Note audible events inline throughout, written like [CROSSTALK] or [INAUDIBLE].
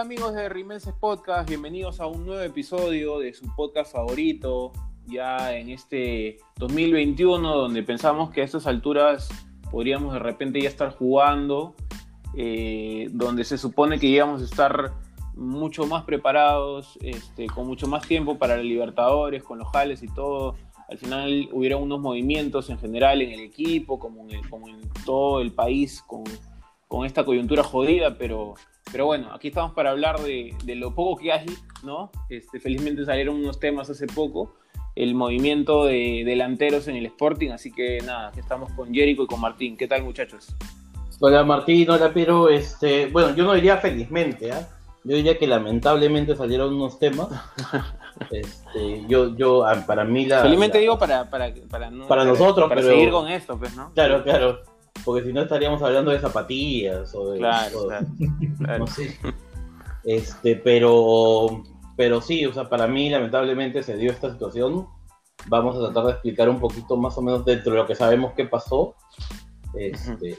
Hola, amigos de Rimenses Podcast, bienvenidos a un nuevo episodio de su podcast favorito, ya en este 2021, donde pensamos que a estas alturas podríamos de repente ya estar jugando, eh, donde se supone que íbamos a estar mucho más preparados, este, con mucho más tiempo para la Libertadores, con los jales y todo. Al final hubieron unos movimientos en general en el equipo, como en, como en todo el país, con, con esta coyuntura jodida, pero pero bueno, aquí estamos para hablar de, de lo poco que hay, ¿no? Este, felizmente salieron unos temas hace poco, el movimiento de delanteros en el Sporting, así que nada, aquí estamos con Jericho y con Martín. ¿Qué tal, muchachos? Hola Martín, hola Pero, este, bueno, yo no diría felizmente, ¿ah? Yo diría que lamentablemente salieron unos temas. [LAUGHS] Este, yo, yo, ah, para mí la. Felizmente la- digo para, para, para, no- Para nosotros, para pero- seguir con esto, pues, ¿no? Claro, claro. Porque si no estaríamos hablando de zapatillas o de. Claro, o- claro, claro. [LAUGHS] No sé. Este, pero. Pero sí, o sea, para mí lamentablemente se dio esta situación. Vamos a tratar de explicar un poquito más o menos dentro de lo que sabemos qué pasó. Este,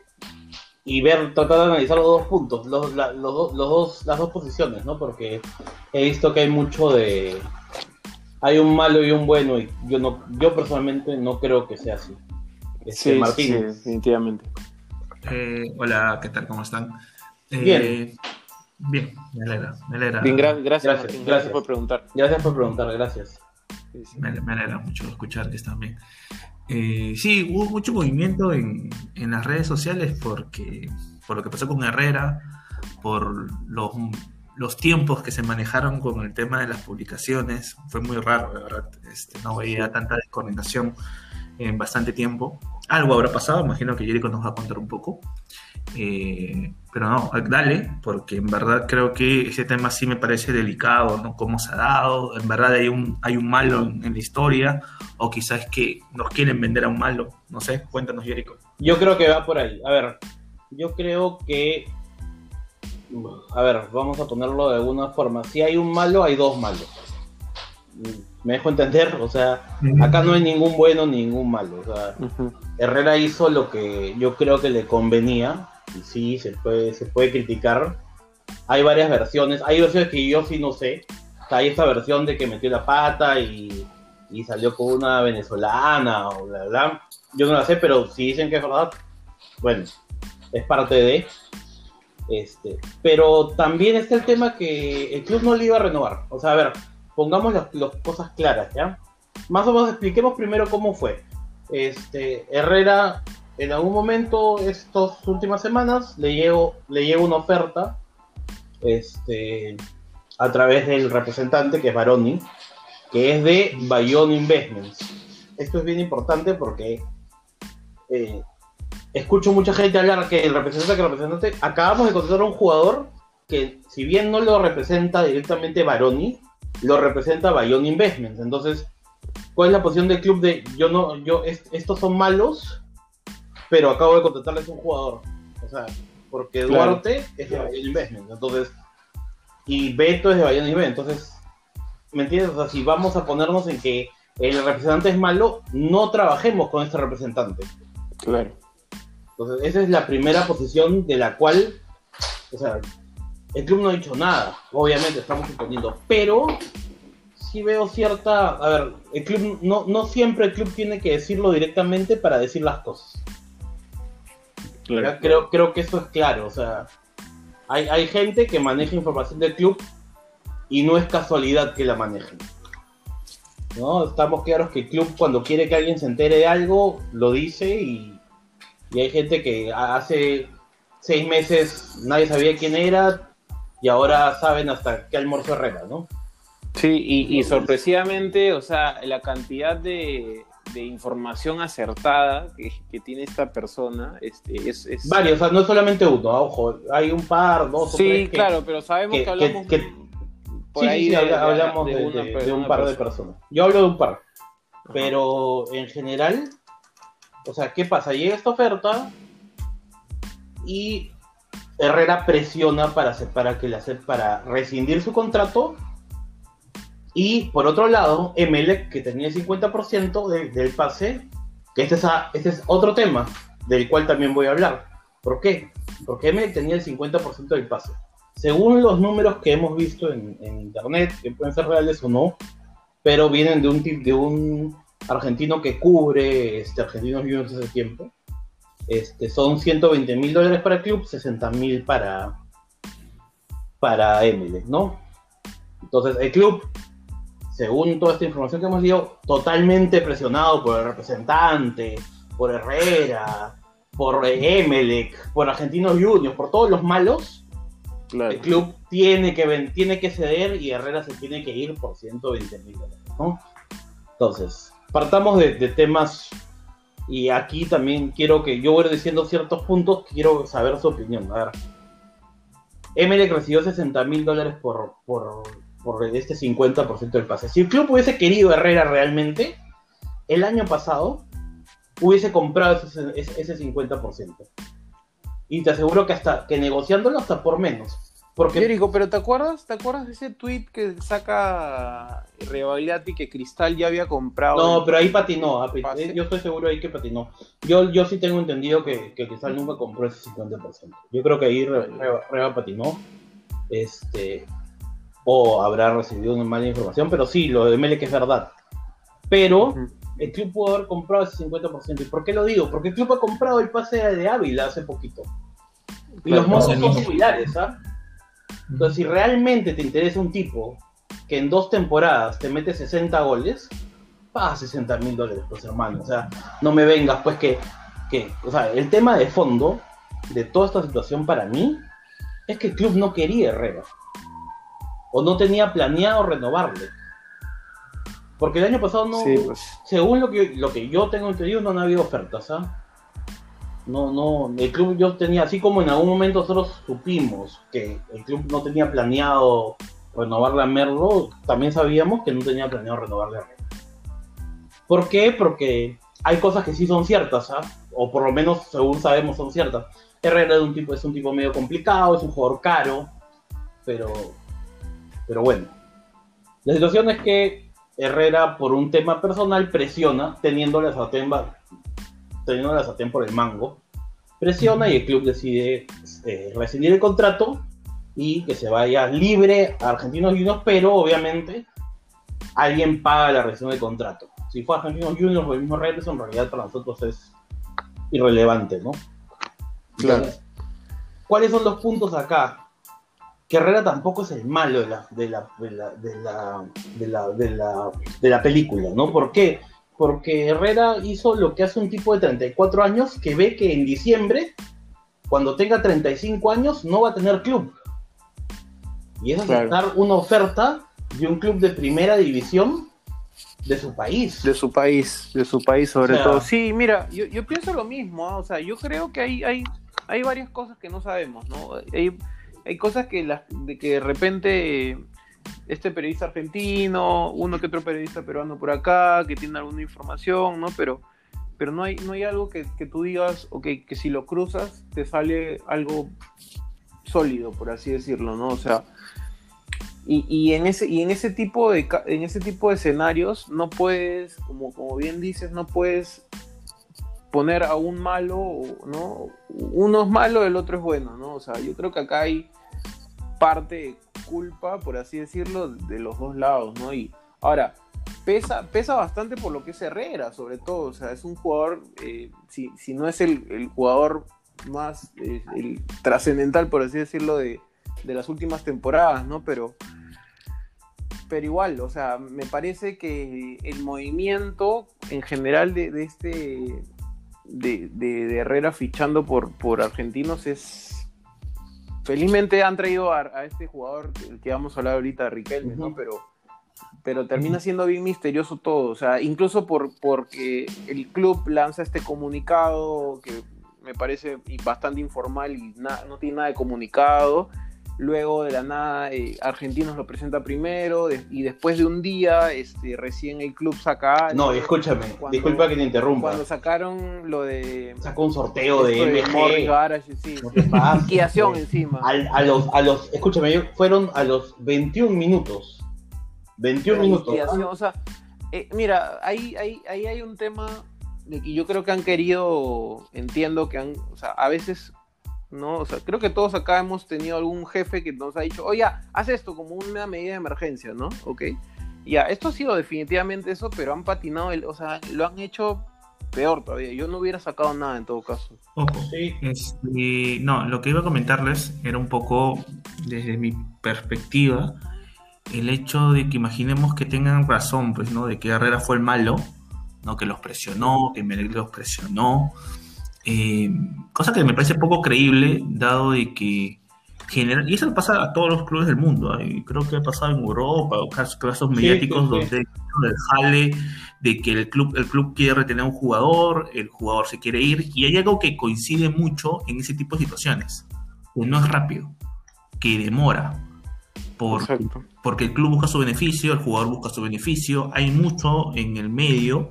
y ver, tratar de analizar los dos puntos, los, la- los, do- los dos, las dos posiciones, ¿no? Porque he visto que hay mucho de. Hay un malo y un bueno, y yo no, yo personalmente no creo que sea así. Este, Sí, Martín, sí, definitivamente. Eh, hola, ¿qué tal? ¿Cómo están? Eh, Bien. Bien, me alegra, me alegra. Bien, gra- gracias, Gracias, Martín, gracias, gracias. por preguntar. gracias por preguntar, gracias. Sí, sí. Me, me alegra mucho escuchar que están bien. Eh, sí, hubo mucho movimiento en, en las redes sociales porque por lo que pasó con Herrera, por los, los tiempos que se manejaron con el tema de las publicaciones. Fue muy raro, de verdad. Este, no veía tanta descoordinación en bastante tiempo. Algo habrá pasado, imagino que Jericho nos va a contar un poco. Eh, pero no, dale, porque en verdad creo que ese tema sí me parece delicado, ¿no? Cómo se ha dado, en verdad hay un, hay un malo en, en la historia, o quizás que nos quieren vender a un malo, no sé, cuéntanos Jericho. Yo creo que va por ahí. A ver, yo creo que. A ver, vamos a ponerlo de alguna forma. Si hay un malo, hay dos malos. ¿Me dejo entender? O sea, acá no hay ningún bueno ni ningún malo. O sea, Ujú. Herrera hizo lo que yo creo que le convenía. Y sí, se puede, se puede criticar. Hay varias versiones. Hay versiones que yo sí no sé. O sea, hay esta versión de que metió la pata y, y salió con una venezolana o bla, bla. Yo no la sé, pero si dicen que es verdad, bueno, es parte de. Este, pero también está el tema que el club no le iba a renovar. O sea, a ver, pongamos las, cosas claras, ¿ya? Más o menos expliquemos primero cómo fue. Este, Herrera, en algún momento, estas últimas semanas, le llegó, le llegó una oferta este, a través del representante, que es Baroni, que es de Bayonne Investments. Esto es bien importante porque eh, escucho mucha gente hablar que el representante, que el representante, acabamos de contratar un jugador que, si bien no lo representa directamente Baroni, lo representa Bayonne Investments. Entonces, ¿cuál es la posición del club de yo no, yo, est- estos son malos, pero acabo de contratarles un jugador? O sea, porque Claro. Duarte es de Bayonne Investments, entonces, y Beto es de Bayonne Investments, entonces, ¿me entiendes? O sea, si vamos a ponernos en que el representante es malo, no trabajemos con este representante. Claro. Entonces, esa es la primera posición de la cual, o sea, el club no ha dicho nada. Obviamente, estamos suponiendo, pero sí veo cierta. A ver, el club no, no siempre el club tiene que decirlo directamente para decir las cosas. Creo, creo que eso es claro. O sea, hay, hay gente que maneja información del club y no es casualidad que la manejen. ¿No? Estamos claros que el club cuando quiere que alguien se entere de algo, lo dice y, y hay gente que hace seis meses nadie sabía quién era y ahora saben hasta qué almuerzo Herrera, ¿no? Sí, y, y sorpresivamente, o sea, la cantidad de, de información acertada que, que tiene esta persona este, es... es- Varios, o sea, no es solamente uno, ah, ojo, hay un par, dos o Sí, tres que- claro, pero sabemos que- que, hablamos que- por sí, ahí sí, sí, de, habla- de- hablamos de, una de- de un par de persona. personas. Yo hablo de un par, Ajá. pero en general, o sea, ¿qué pasa? Llega esta oferta y Herrera presiona para, hacer- para, que le hace- para rescindir su contrato y por otro lado, Emelec, que tenía el 50% de- del pase, que este es, a- este es otro tema del cual también voy a hablar. ¿Por qué? Porque Emelec tenía el 50% del pase. según los números que hemos visto en, internet, que pueden ser reales o no, pero vienen de un de un argentino que cubre este, Argentinos Juniors hace tiempo. Este, son 120 mil dólares para el club, 60 mil para, para ¿no? Entonces, el club, según toda esta información que hemos leído, totalmente presionado por el representante, por Herrera, por Emelec, por Argentinos Juniors, por todos los malos, el club tiene que, tiene que ceder y Herrera se tiene que ir por 120 mil dólares, ¿no? Entonces, partamos de, temas y aquí también quiero que yo voy diciendo ciertos puntos, quiero saber su opinión. A ver, Emelec recibió 60 mil dólares por, por, por este 50% del pase. Si el club hubiese querido Herrera realmente, el año pasado hubiese comprado ese, ese 50%. Y te aseguro que hasta que negociándolo hasta por menos. Porque... pero ¿te acuerdas? ¿Te acuerdas de ese tweet que saca Rebagliati que Cristal ya había comprado? No, pero ahí patinó. Ah, eh, yo estoy seguro ahí que patinó. Yo, yo sí tengo entendido que, que Cristal nunca compró ese 50%. Yo creo que ahí Reba, patinó. Este, o habrá recibido una mala información, pero sí, lo de Mele que es verdad. Pero el club pudo haber comprado ese 50%. ¿Y por qué lo digo? Porque el club ha comprado el pase de Ávila hace poquito. Y los montos son similares, ¿ah? Entonces, si realmente te interesa un tipo que en dos temporadas te mete 60 goles, paga 60 mil dólares, pues hermano. O sea, no me vengas, pues que, que, o sea, el tema de fondo de toda esta situación para mí es que el club no quería Herrera. O no tenía planeado renovarle. Porque el año pasado no, pues. según lo que, lo que yo tengo entendido, no han habido ofertas, ¿ah? No, no, el club yo tenía, así como en algún momento nosotros supimos que el club no tenía planeado renovarle a Merlo, también sabíamos que no tenía planeado renovarle a Merlo. ¿Por qué? Porque hay cosas que sí son ciertas, ¿ah? o por lo menos según sabemos son ciertas. Herrera es un tipo, es un tipo medio complicado, es un jugador caro, pero, pero bueno. La situación es que Herrera, por un tema personal, presiona, teniéndole a Satemba teniendo la sartén por el mango, presiona y el club decide eh, rescindir el contrato y que se vaya libre a Argentinos Juniors, pero obviamente alguien paga la rescisión del contrato. Si fue Argentinos Juniors o el mismo Reyes, en realidad para nosotros es irrelevante, ¿no? Claro. ¿Cuáles son los puntos acá? Que Herrera tampoco es el malo de la, de la, de la, de la, de la, de la, de la película, ¿no? ¿Por qué? Porque Herrera hizo lo que hace un tipo de 34 años que ve que en diciembre, cuando tenga 35 años, no va a tener club. Y es aceptar una oferta de un club de primera división de su país. De su país, de su país sobre todo. Sí, mira, yo, pienso lo mismo, ¿ah? o sea, yo creo que hay, hay, hay varias cosas que no sabemos, ¿no? Hay, hay cosas que, las, de que de repente este periodista argentino, uno que otro periodista peruano por acá, que tiene alguna información, ¿no? Pero, pero no, hay, no hay algo que, tú digas, ok, que si lo cruzas te sale algo sólido, por así decirlo, ¿no? O sea, y, en, ese, y en, ese tipo de, en ese tipo de escenarios no puedes, como, como bien dices, no puedes poner a un malo, ¿no? Uno es malo, el otro es bueno, ¿no? O sea, yo creo que acá hay parte culpa, por así decirlo, de los dos lados, ¿no? Y ahora, pesa, pesa bastante por lo que es Herrera, sobre todo, o sea, es un jugador, eh, si, no es el, jugador más eh, trascendental, por así decirlo, de, las últimas temporadas, ¿no? Pero, pero igual, o sea, me parece que el movimiento en general de, este, de, Herrera fichando por, por argentinos es felizmente han traído a, este jugador el que vamos a hablar ahorita, Riquelme, ¿no? Pero, pero termina siendo bien misterioso todo. O sea, incluso por, porque el club lanza este comunicado que me parece bastante informal y no tiene nada de comunicado luego de la nada eh, Argentinos lo presenta primero y después de un día este, recién el club saca... No, escúchame, disculpa que te interrumpa. Cuando sacaron lo de... Sacó un sorteo de MG. Garage, sí, encima. a, los, a los, escúchame, fueron a los 21 minutos. 21 minutos. O sea, eh, mira, ahí, ahí, ahí hay un tema de que yo creo que han querido, entiendo que han, o sea, a veces ¿no? O sea, creo que todos acá hemos tenido algún jefe que nos ha dicho, oye, haz esto como una medida de emergencia, ¿no? ¿Ok? Ya, esto ha sido definitivamente eso, pero han patinado, el, o sea, lo han hecho peor todavía. Yo no hubiera sacado nada en todo caso. Ojo. Este, no, lo que iba a comentarles era un poco, desde mi perspectiva, el hecho de que imaginemos que tengan razón, pues, ¿no? De que Herrera fue el malo, ¿no? Que los presionó, que Melec los presionó. Eh, cosa que me parece poco creíble, dado de que general, y eso pasa a todos los clubes del mundo, y creo que ha pasado en Europa, o casos, mediáticos donde el jale de que el club, el club quiere retener a un jugador, el jugador se quiere ir, y hay algo que coincide mucho en ese tipo de situaciones, que no es rápido, que demora, por, porque el club busca su beneficio, el jugador busca su beneficio, hay mucho en el medio,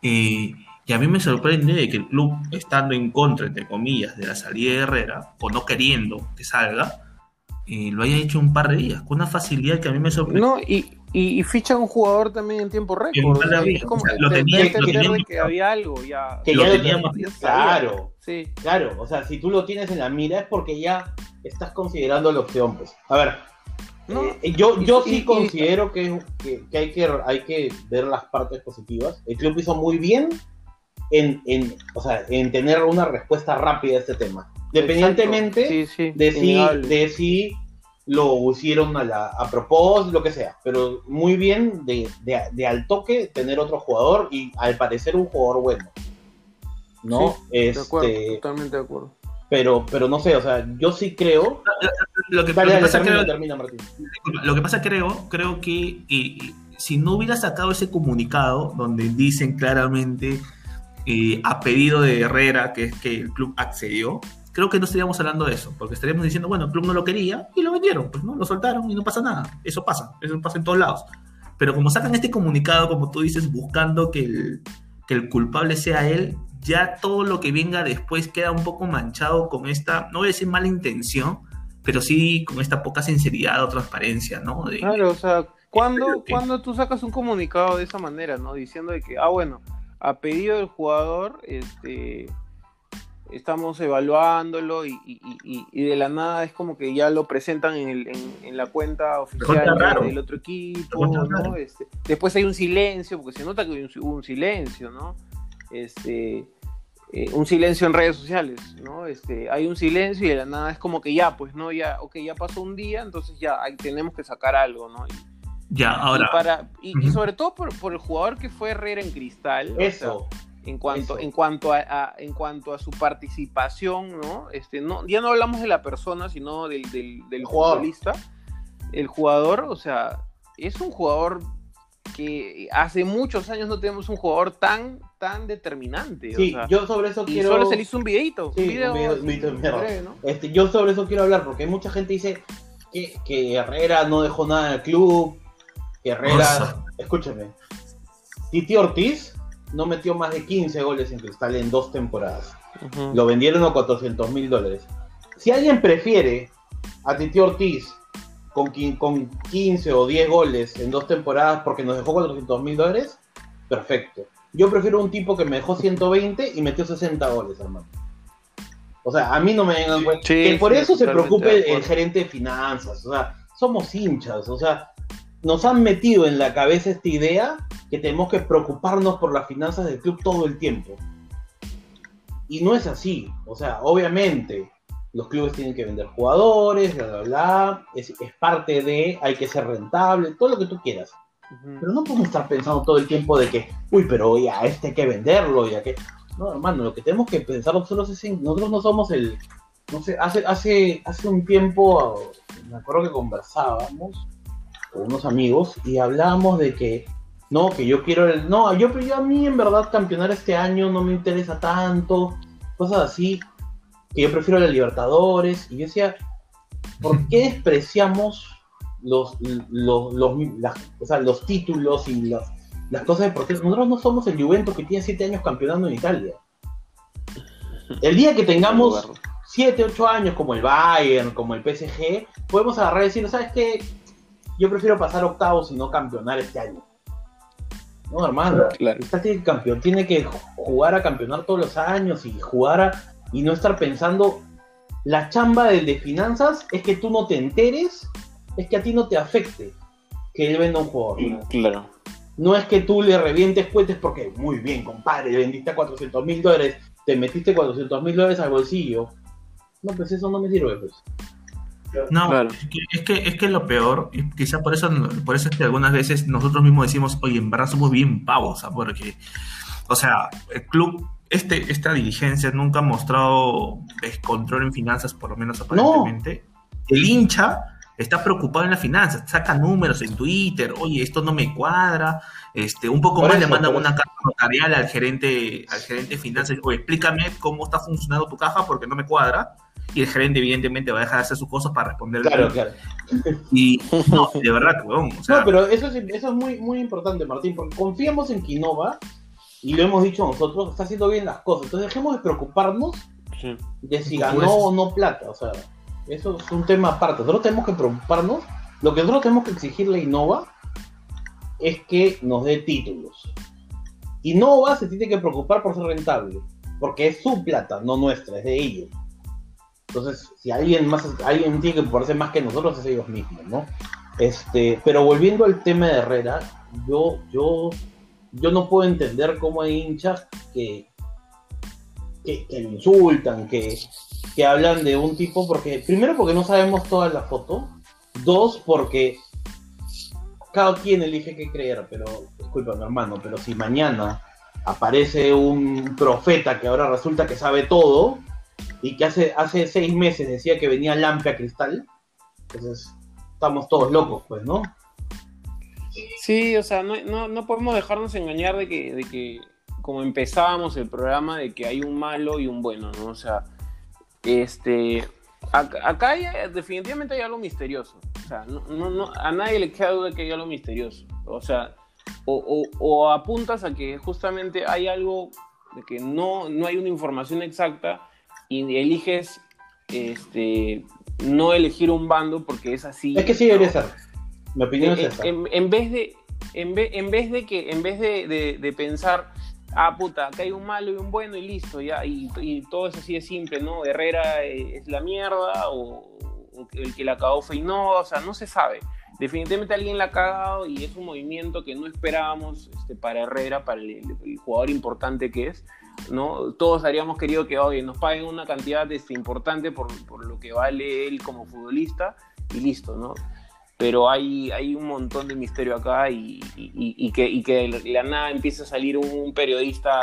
eh, y a mí me sorprende de que el club, estando en contra, entre comillas, de la salida de Herrera, o no queriendo que salga, eh, lo haya hecho un par de días, con una facilidad que a mí me sorprende. No, y, y, ficha un jugador también en tiempo récord. lo tenía, que había algo ya. Que ya lo teníamos, claro. Sí. Claro, o sea, si tú lo tienes en la mira es porque ya estás considerando la opción, pues. A ver, eh, yo, yo sí considero que, que, hay que hay que ver las partes positivas. El club hizo muy bien en, en, o sea, en tener una respuesta rápida a este tema. Independientemente de, si, de si lo hicieron a, la, a propósito, lo que sea. Pero muy bien de, de, de, al toque tener otro jugador y al parecer un jugador bueno. ¿No? este, de acuerdo, totalmente de acuerdo. Pero, pero no sé, o sea, yo sí creo. Lo que, pasa creo, termina, Lo que pasa creo, creo que si no hubiera sacado ese comunicado donde dicen claramente eh, a pedido de Herrera, que es que el club accedió, creo que no estaríamos hablando de eso, porque estaríamos diciendo, bueno, el club no lo quería y lo vendieron, pues no, lo soltaron y no pasa nada. Eso pasa, eso pasa en todos lados. Pero como sacan este comunicado, como tú dices, buscando que el, que el culpable sea él, ya todo lo que venga después queda un poco manchado con esta, no voy a decir mala intención, pero sí con esta poca sinceridad o transparencia, ¿no? claro, o sea, cuando, cuando tú sacas un comunicado de esa manera, ¿no? Diciendo de que, ah, bueno, a pedido del jugador, este, estamos evaluándolo y, de la nada es como que ya lo presentan en, la cuenta oficial del otro equipo, ¿no? Este, después hay un silencio, porque se nota que hubo un, silencio, ¿no? Este, eh, un silencio en redes sociales, ¿no? Este, hay un silencio y de la nada es como que ya, pues, ¿no? Ya, ok, ya pasó un día, entonces ya tenemos que sacar algo, ¿no? Ya, ahora. Y, para, y, sobre todo por, por, el jugador que fue Herrera en Cristal. Eso. en cuanto, en cuanto a, en cuanto a su participación, ¿no? Este, no, ya no hablamos de la persona, sino del, del, del futbolista. El jugador, o sea, es un jugador que hace muchos años no tenemos un jugador tan, tan determinante. Sí, yo sobre eso quiero. Solo se le hizo un videito. un video, este, yo sobre eso quiero hablar porque mucha gente dice que, que Herrera no dejó nada en el club, Herrera, escúchame, Titi Ortiz no metió más de 15 goles en Cristal en dos temporadas. Lo vendieron a 400 mil dólares. Si alguien prefiere a Titi Ortiz con, con 15 o 10 goles en dos temporadas porque nos dejó 400 mil dólares, perfecto. Yo prefiero un tipo que me dejó 120 y metió 60 goles, hermano. O sea, a mí no me vengan que por eso se preocupe el gerente de finanzas. O sea, somos hinchas. O sea, nos han metido en la cabeza esta idea que tenemos que preocuparnos por las finanzas del club todo el tiempo. Y no es así. O sea, obviamente, los clubes tienen que vender jugadores, bla, bla, bla. Es, parte de, hay que ser rentable, todo lo que tú quieras. Pero no podemos estar pensando todo el tiempo de que, uy, pero ya este hay que venderlo, ya que. No, hermano, lo que tenemos que pensar nosotros es en, nosotros no somos el. No sé, hace, hace, hace un tiempo, me acuerdo que conversábamos unos amigos y hablábamos de que no, que yo quiero el. No, yo, yo a mí en verdad campeonar este año no me interesa tanto, cosas así, que yo prefiero la Libertadores. Y yo decía, ¿por qué [LAUGHS] despreciamos los, los, los, los títulos y las, las cosas deportivas? Nosotros no somos el Juventus que tiene siete años campeonando en Italia. El día que tengamos 7, 8 años como el Bayern, como el PSG, podemos agarrar y decir, ¿sabes qué? Yo prefiero pasar octavos y no campeonar este año. No, hermano, claro. tiene campeón, tiene que jugar a campeonar todos los años y jugar a, y no estar pensando La chamba del de finanzas es que tú no te enteres, es que a ti no te afecte que él venda un jugador. Claro. No es que tú le revientes puentes porque, muy bien, compadre, vendiste a 400 mil dólares, te metiste 400 mil dólares al bolsillo. No, pues eso no me sirve, pues. No, Claro. es, que, es que es que lo peor, y quizá por eso, por eso es que algunas veces nosotros mismos decimos, oye, en verdad somos bien pavos, ¿ah? porque, o sea, el club, este, esta dirigencia nunca ha mostrado descontrol en finanzas, por lo menos aparentemente. El hincha está preocupado en las finanzas, saca números en Twitter, oye, esto no me cuadra, este, un poco Por más eso, le mandan por una eso. carta notarial al gerente, al gerente de finanzas, oye, explícame cómo está funcionando tu caja porque no me cuadra. Y el gerente, evidentemente, va a dejar de hacer sus cosas para responder. Claro, claro. Y no, de verdad, weón. O sea, No, pero eso es, eso es muy, muy importante, Martín, porque confiamos en Quinova y lo hemos dicho nosotros, está haciendo bien las cosas. Entonces dejemos de preocuparnos Sí. de si ganó o no plata. O sea, eso es un tema aparte. Nosotros tenemos que preocuparnos. Lo que nosotros tenemos que exigirle a Innova es que nos dé títulos. Innova se tiene que preocupar por ser rentable, porque es su plata, no nuestra, es de ellos. Entonces, si alguien más, alguien tiene que preocuparse más que nosotros, es ellos mismos, ¿no? Este, pero volviendo al tema de Herrera, yo, yo, yo no puedo entender cómo hay hinchas que, que, que lo insultan, que, que hablan de un tipo, porque primero porque no sabemos toda la foto, dos porque cada quien elige qué creer, pero disculpa mi hermano, pero si mañana aparece un profeta que ahora resulta que sabe todo y que hace, hace seis meses decía que venía Lampe a Cristal, entonces estamos todos locos, pues, ¿no? Sí, o sea, no, no, no podemos dejarnos engañar de que, de que, como empezábamos el programa, de que hay un malo y un bueno, ¿no? O sea, este, acá, hay, definitivamente hay algo misterioso. O sea, no, no, no- a nadie le queda duda que hay algo misterioso. O sea, o, o- o apuntas a que justamente hay algo de que no, no hay una información exacta y eliges este, no elegir un bando porque es así. Es que sí debería ser. Mi opinión en, es esa. en- en vez de en vez, en vez de que en vez de, de- de pensar ah puta acá hay un malo y un bueno y listo ya y, y todo es así de simple no Herrera eh, es la mierda o, o el que la cagó fue no o sea no se sabe. Definitivamente alguien la ha cagado y es un movimiento que no esperábamos este, para Herrera para el, el jugador importante que es no todos habríamos querido que oye nos paguen una cantidad este, importante por, por lo que vale él como futbolista y listo no pero hay, hay un montón de misterio acá y, y- y- y que, y que de la nada empieza a salir un periodista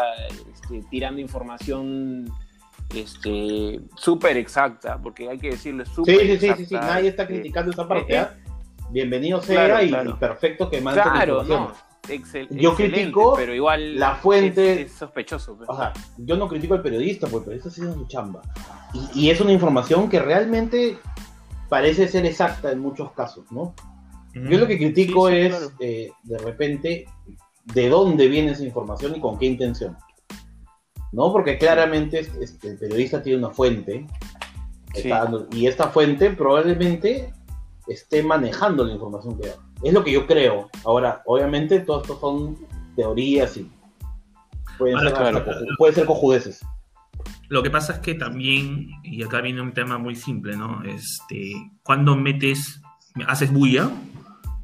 este, tirando información este, súper exacta, porque hay que decirlo, Sí, súper sí, sí, exacta. sí, sí, nadie está este, criticando esa parte. eh, ¿ah? Bienvenido sea claro, y claro. perfecto que mande la Claro, no. excel- Yo critico pero igual la fuente- es, es sospechoso. pues. O sea, yo no critico al periodista, porque el periodista haciendo su chamba. Y, y es una información que realmente parece ser exacta en muchos casos, ¿no? Yo lo que critico Sí, sí, es, claro. eh, de repente, de dónde viene esa información y con qué intención. ¿No? Porque claramente este, el periodista tiene una fuente, Sí. está y esta fuente probablemente esté manejando la información que da. Es lo que yo creo. Ahora, obviamente, todo esto son teorías y pueden ser, claro, claro. coju- puede ser cojudeces. Lo que pasa es que también, y acá viene un tema muy simple, ¿no? Este, cuando metes, haces bulla,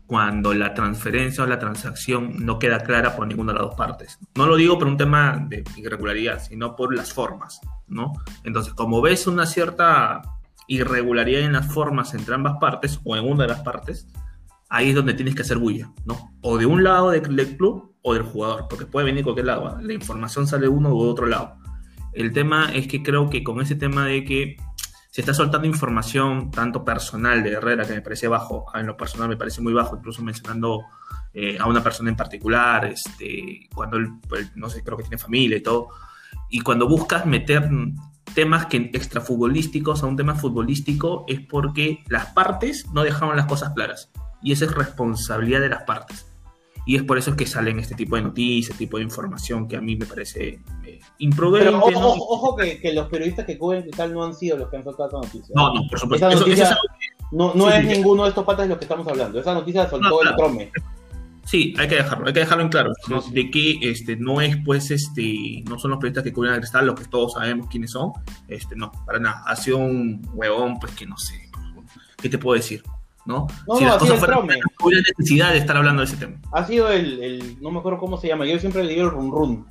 cuando la transferencia o la transacción no queda clara por ninguna de las dos partes. No lo digo por un tema de irregularidad, sino por las formas, ¿no? Entonces, como ves una cierta irregularidad en las formas entre ambas partes, o en una de las partes, ahí es donde tienes que hacer bulla, ¿no? O de un lado del, club o del jugador, porque puede venir de cualquier lado. ¿ah? La información sale de uno u otro lado. El tema es que creo que con ese tema de que se está soltando información tanto personal de Herrera, que me parece bajo, en lo personal me parece muy bajo, incluso mencionando eh, a una persona en particular, este, cuando él, pues, no sé, creo que tiene familia y todo, y cuando buscas meter temas que extrafutbolísticos a un tema futbolístico es porque las partes no dejaron las cosas claras, y esa es responsabilidad de las partes. Y es por eso que salen este tipo de noticias, este tipo de información que a mí me parece eh, imprudente. Pero ojo, ¿no? ojo, ojo que, que los periodistas que cubren Cristal no han sido los que han soltado esta noticia. No, no, por supuesto. Esa Eso- noticia- eso es- No, no Sí, es sí. ninguno de estos patas de los que estamos hablando. Esa noticia la soltó No, el. Trome. Sí, hay que dejarlo, hay que dejarlo en claro, ¿no? de que este no es pues este no son los periodistas que cubren a Cristal los que todos sabemos quiénes son, este no, para nada, ha sido un huevón pues que no sé, ¿qué te puedo decir? ¿No? No, si no, las ha sido cosas el fueran trome. no hubiera necesidad de estar hablando de ese tema. Ha sido el, el- no me acuerdo cómo se llama, yo siempre le digo el run run.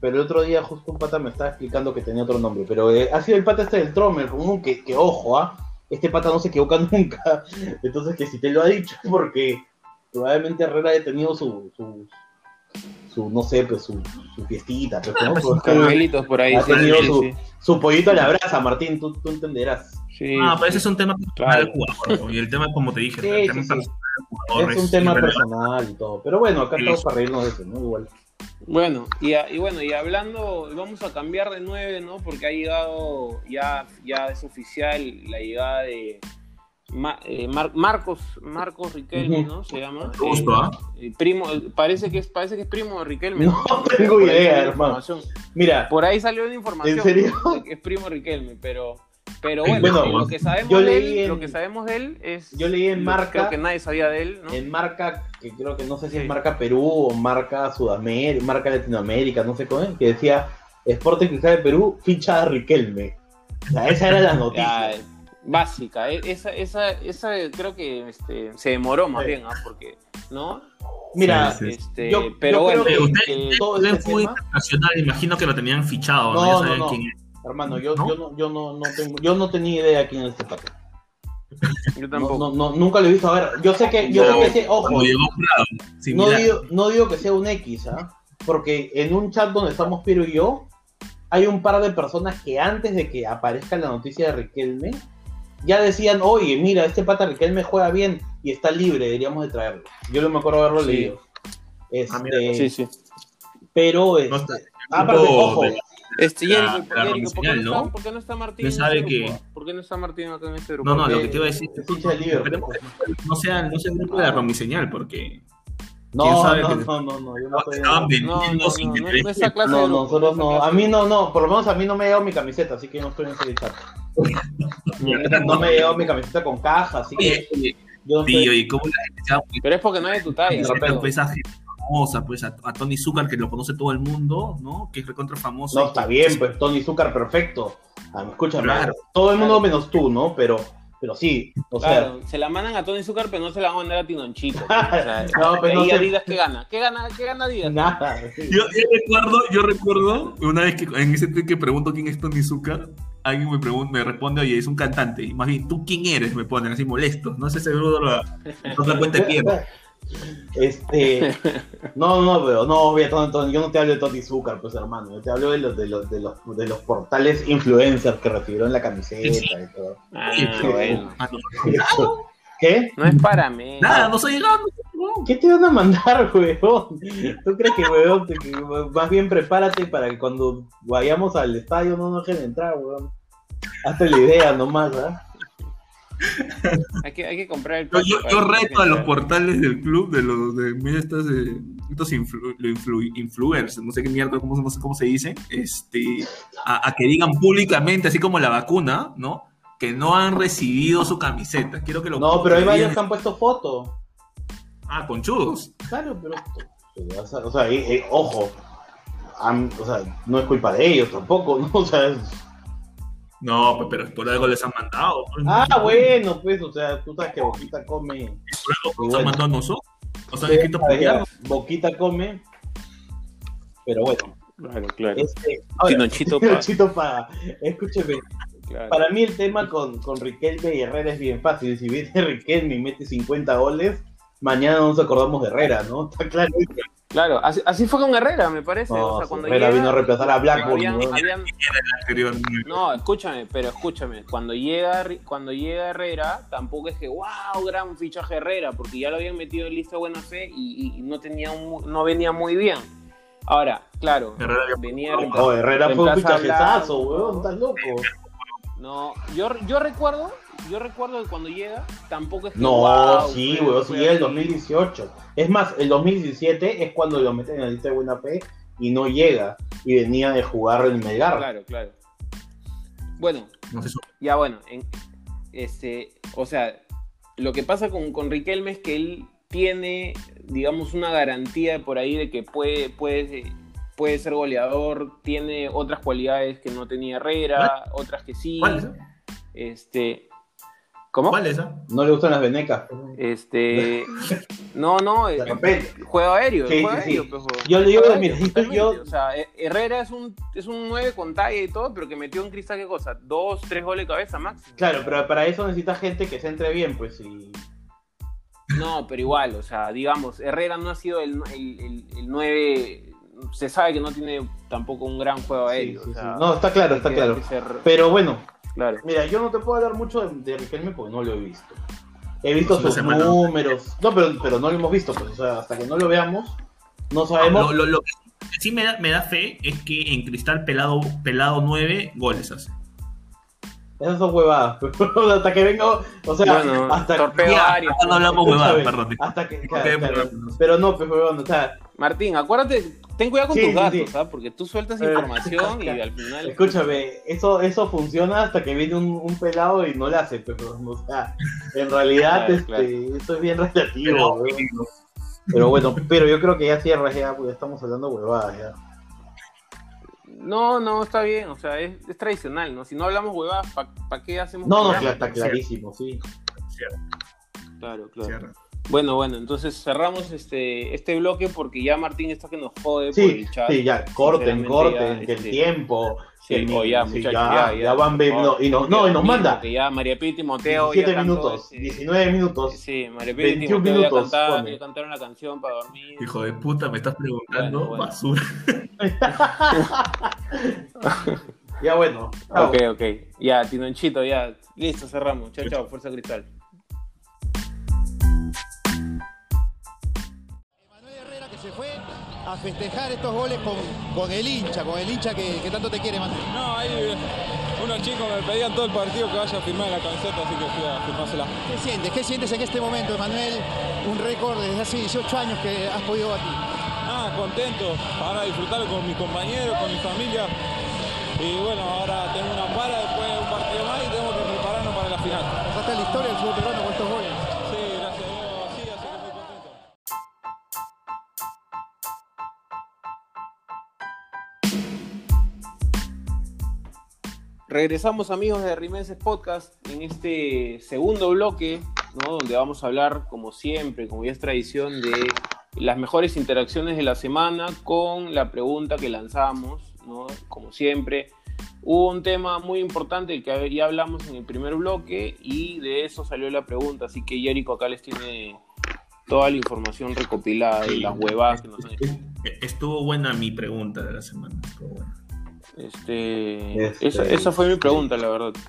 Pero el otro día justo un pata me estaba explicando que tenía otro nombre. Pero eh, ha sido el pata este del trome, el run run, que, que ojo, ¿ah? Este pata no se equivoca [LAUGHS] nunca. Entonces que si te lo ha dicho es porque probablemente Herrera haya tenido su, su, su no sé, pues su, su fiestita, pues, ¿no? Porque Carmelitos por ahí. ha tenido sí, su, sí. su pollito a la brasa, Martín, tú, tú entenderás. Sí, Ah, sí. pero ese es un tema personal Claro. del jugador, ¿no? y el tema como te dije, Sí, el tema sí. personal del jugador Es un tema personal y todo. Pero bueno, acá Sí. estamos para reírnos de eso, ¿no? Igual. Bueno, y, a- y bueno, y hablando, vamos a cambiar de 9, ¿no? Porque ha llegado, ya, ya es oficial la llegada de Ma- eh, Mar- Marcos, Marcos Riquelme. ¿no? Se llama. Qué gusto, ¿ah? Eh, primo, eh, parece que es, parece que es primo de Riquelme. No tengo Por ahí idea, hermano. Mira, Por ahí salió una información ¿En serio? de que es primo de Riquelme, pero, pero Eh, bueno, bueno, lo que sabemos yo de leí él, en- lo que sabemos de él es yo leí en lo- Marca- creo que nadie sabía de él, ¿no? en marca, que creo que no sé si Sí. es marca Perú o marca Sudamérica, marca Latinoamérica, no sé cómo es, que decía Sporting Cristal de Perú, ficha a Riquelme. O sea, esa era la [LAUGHS] noticia. Ya, básica. e- Esa, esa, esa creo que este, se demoró más Sí. bien, ¿ah? porque, ¿no? Mira, Sí, sí. Este, Yo- pero yo bueno, creo que eh, todo este tema- internacional, imagino que lo tenían fichado, ¿no? No, Ya no. quién es. Hermano, yo, ¿No? yo, no, yo, no, no tengo, yo no tenía idea quién es este pato. yo No, tampoco. no, no, nunca lo he visto. A ver, yo sé que, yo No. sé que ese- ojo, no digo, no digo que sea un X, ¿ah? Porque en un chat donde estamos Piero y yo, hay un par de personas que antes de que aparezca la noticia de Riquelme, ya decían, oye, mira, este pata Riquelme juega bien y está libre, deberíamos de traerlo. Yo no me acuerdo haberlo Sí. leído. Este, Ah, mira. Sí, sí. Pero, este, No está- aparte, ojo, de- Este, La- ¿por, qué no está, ¿no? ¿por qué no está Martín sabe este que- grupo? ¿Por qué no está Martín acá en este grupo? No, no, lo eh, que te iba a decir es. Esperemos que no sea, no sea el grupo de la Romiseñal, porque No, ¿Quién sabe no, que- no, no, no, yo no estoy estaban No, vendiendo no, sin no, no, interés. no No, nosotros no, a mí no, no, por lo menos a mí no me ha llegado mi camiseta, así que no estoy en ese chat. [LAUGHS] No me ha llegado mi camiseta con caja, así que Oye, yo no tío, estoy... y cómo la gente se va a Pero es porque no es de tu talla. Pues famosa, pues a, a Tony Zucker que lo conoce todo el mundo, ¿no? Que es recontra famoso. No, está bien, pues Tony Zucker, perfecto. Ah, escúchame, Claro. todo el mundo menos tú, ¿no? Pero, pero sí, o sea, Claro, se la mandan a Tony Zucker, pero no se la van a mandar a Tinonchito. O sea, [LAUGHS] No, pero no Adidas, ¿qué gana? ¿Qué gana, qué gana Adidas? nada. Yo, yo recuerdo, yo recuerdo una vez que en ese tweet que pregunto quién es Tony Zucker, alguien me pregunta, me responde, oye, es un cantante. Y más bien, ¿tú quién eres? Me ponen así molestos. No sé seguro lo, no se cuenta de mierda. Este, [LAUGHS] no, no, pero no, Tony, yo no te hablo de Tony Zucker, pues hermano, yo te hablo de los, de los, de los, de los portales influencers que recibieron la camiseta Sí, y todo. Ah, bueno. [LAUGHS] ¿Qué? No es para mí. Nada, no soy llegando. ¿Qué te van a mandar, [LAUGHS] weón? ¿Tú crees que, weón, te- que, más bien prepárate para que cuando vayamos al estadio no nos dejen entrar, weón? Hazte la idea nomás, ¿ah? Hay que, hay que comprar el Yo, yo, reto a los portales del club de los de mira estas eh, estos influ- influ- influencers, no sé qué mierda, cómo, no sé cómo se dice, este, a, a que digan públicamente, así como la vacuna, ¿no? Que no han recibido su camiseta. Quiero que lo No, pero hay varios que han puesto fotos. Ah, conchudos. Claro, pero. O sea, o sea, eh, eh, ojo. han- o sea, no es culpa de ellos tampoco, ¿no? [LAUGHS] O sea, es- No, pues, pero por algo les han mandado. ¿no? ah, bueno, pues, o sea, tú sabes que Boquita come. Por algo nos han mandado a nosotros. Nos han escrito ya, apoyarnos. Boquita come. Pero bueno, Claro, claro. este. ahora, [LAUGHS] paga. Escúcheme, claro. para mí el tema con, con Riquelme y Herrera es bien fácil. Si viene [LAUGHS] Riquelme y mete 50 goles, mañana no nos acordamos de Herrera, ¿no? [LAUGHS] Está claro. Claro, así, así fue con Herrera, me parece. No, o sea, cuando Herrera llega, vino a reemplazar a Blackburn. habían- ¿no? habían- anterior. No, escúchame, pero escúchame, cuando llega cuando llega Herrera, tampoco es que wow, gran fichaje Herrera, porque ya lo habían metido en lista buena fe y, y no tenía un mu- no venía muy bien. Ahora, claro, Herrera venía Oh, Herrera fue un fichajezazo, weón, estás loco. No, yo, yo recuerdo, yo recuerdo que cuando llega tampoco es que No, wow, sí, fue sí, el así. 2018. Es más, el 2017 es cuando lo meten en la lista de buena fe y no llega. Y venía de jugar en Melgar. Claro, claro. Bueno, No sé, Ya bueno, en- este, o sea, lo que pasa con, con Riquelme es que él tiene, digamos, una garantía por ahí de que puede, puede, puede ser goleador, tiene otras cualidades que no tenía Herrera, otras que sí. ¿Cuál es esa? Este, ¿Cómo? ¿Cuál es esa? No le gustan las venecas. Este, [LAUGHS] no, no, De eh, repente. juego aéreo, Sí, juego sí, aéreo, sí. pues, Yo le digo, soy yo-. O sea, eh, Herrera es un, es un 9 con talla y todo, pero que metió en cristal, ¿qué cosa? Dos, tres goles de cabeza máximo. Claro, pero para eso necesitas gente que se entre bien, pues. Y... No, pero igual, o sea, digamos, Herrera no ha sido el, el, el, el 9, se sabe que no tiene tampoco un gran juego aéreo. sí, o sí. sea, No, está claro, está claro. ser- Pero bueno, claro. mira, yo no te puedo hablar mucho de, de Riquelme porque no lo he visto. He visto sus semana. números. No, pero, pero no lo hemos visto, pues. O sea, hasta que no lo veamos, no sabemos. Lo, lo- lo que sí me da, me da fe es que en Cristal pelado, pelado 9 goles hace. Esas son huevadas. [LAUGHS] hasta que venga. O sea, Bueno, hasta torpeo Ya, área. no hablamos huevadas, perdón. Hasta que. Claro, claro. Pero no, pues, huevón, o sea, Martín, acuérdate, ten cuidado con Sí, tus sí, datos, sí. ¿sabes? Porque tú sueltas Eh, información y al final... Escúchame, eso, eso funciona hasta que viene un, un pelado y no le hace, pero, o sea, en realidad Claro, este, claro. eso es bien relativo, pero bueno, pero yo creo que ya cierras ya, porque estamos hablando huevadas ya. No, no, está bien, o sea, es, es tradicional, ¿no? Si no hablamos huevadas, ¿para qué hacemos No, no, está clarísimo, sí. Cierra, Claro, claro. cierra. Bueno, bueno, entonces cerramos este, este bloque porque ya Martín está que nos jode por el chat. sí, ya, corten, corten, ya, que este, el tiempo. Sí, o ya, sí, muchachos, ya, ya, ya van bien, no, y nos, no, y nos manda Que ya María Pita y Timoteo 17 ya cantó, minutos, 19 minutos. Sí, María Pita y 21 Timoteo minutos, ya, cantaron, pone. ya cantaron la canción para dormir. Hijo de puta, me estás preguntando Bueno, bueno. basura. [LAUGHS] Ya bueno, chao. Ok, ok. Ya, Tinonchito, ya. Listo, cerramos. Chao, chao. Fuerza Cristal. A festejar estos goles con, con el hincha, con el hincha que, que tanto te quiere, Manuel. No, ahí unos chicos me pedían todo el partido que vaya a firmar la camiseta, así que fui a firmársela. ¿Qué sientes? ¿Qué sientes en este momento, Emanuel? Un récord desde hace 18 años que has podido batir. Ah, contento, ahora disfrutarlo con mis compañeros, con mi familia. Y bueno, ahora tengo una para, después un partido más y tengo que prepararnos para la final. Pasaste la historia del fútbol peruano con estos goles. Regresamos amigos de Rimenses Podcast en este segundo bloque, ¿no? donde vamos a hablar, como siempre, como ya es tradición, de las mejores interacciones de la semana con la pregunta que lanzamos, ¿no? como siempre. Hubo un tema muy importante del que ya hablamos en el primer bloque y de eso salió la pregunta, así que Jericho acá les tiene toda la información recopilada de las huevadas que nos han hecho. Estuvo buena mi pregunta de la semana. Estuvo buena. Este, Este, esa, esa fue mi pregunta, la verdad. [LAUGHS]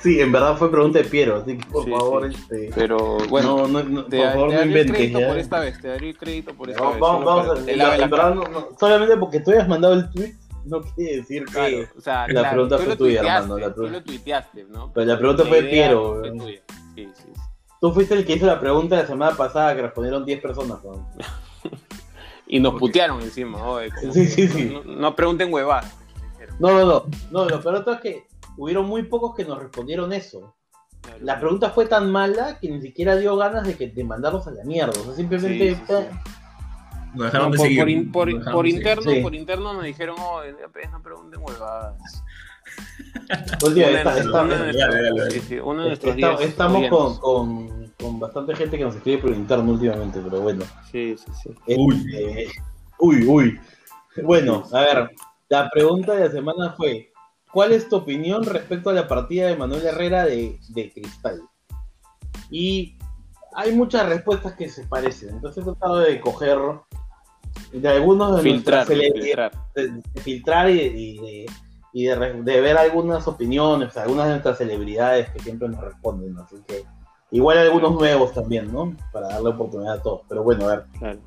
Sí, en verdad fue pregunta de Piero, así que por Sí, favor, sí. este. Pero bueno, no, no, no, te, por favor, te no inventes. crédito ya. por esta vez, te daré el crédito por esta No, vez. vamos, vamos a, que la en verdad, no, no, solamente porque tú hayas mandado el tweet, no quiere decir que. Claro, o sea, La claro, pregunta fue tuya, hermano, la tú lo tuiteaste, ¿no? Pero la pregunta La fue de Piero. fue tuya. Sí, sí, sí. Tú fuiste el que hizo la pregunta la semana pasada que respondieron 10 personas. weón. [LAUGHS] Y nos putearon encima, oye, como Sí, que sí, sí. No, no pregunten huevadas. No, no, no. No, lo peor es que hubieron muy pocos que nos respondieron eso. Claro. La pregunta fue tan mala que ni siquiera dio ganas de, que, de mandarlos a la mierda. O sea, simplemente. Sí, sí, sí. eh, Nos No, dejaron de por, seguir. por in- por- nos dejaron por de seguir. interno, Sí. por interno nos dijeron, oh, no pregunten huevadas. pues, tío, está- está- uno de nuestros 10 estamos con, con, con bastante gente que nos escribe por interno últimamente, pero bueno. Sí, sí, sí. Uy. Este, uy, uy. Bueno, a ver, la pregunta de la semana fue, ¿cuál es tu opinión respecto a la partida de Manuel Herrera de, de Cristal? Y hay muchas respuestas que se parecen, entonces he tratado de coger de algunos de Filtrar, nuestras celebridades, filtrar. de, de filtrar y, y de, y de ver algunas opiniones, algunas de nuestras celebridades que siempre nos responden, así que igual algunos nuevos también, ¿no? Para darle oportunidad a todos, pero bueno, a ver. Claro.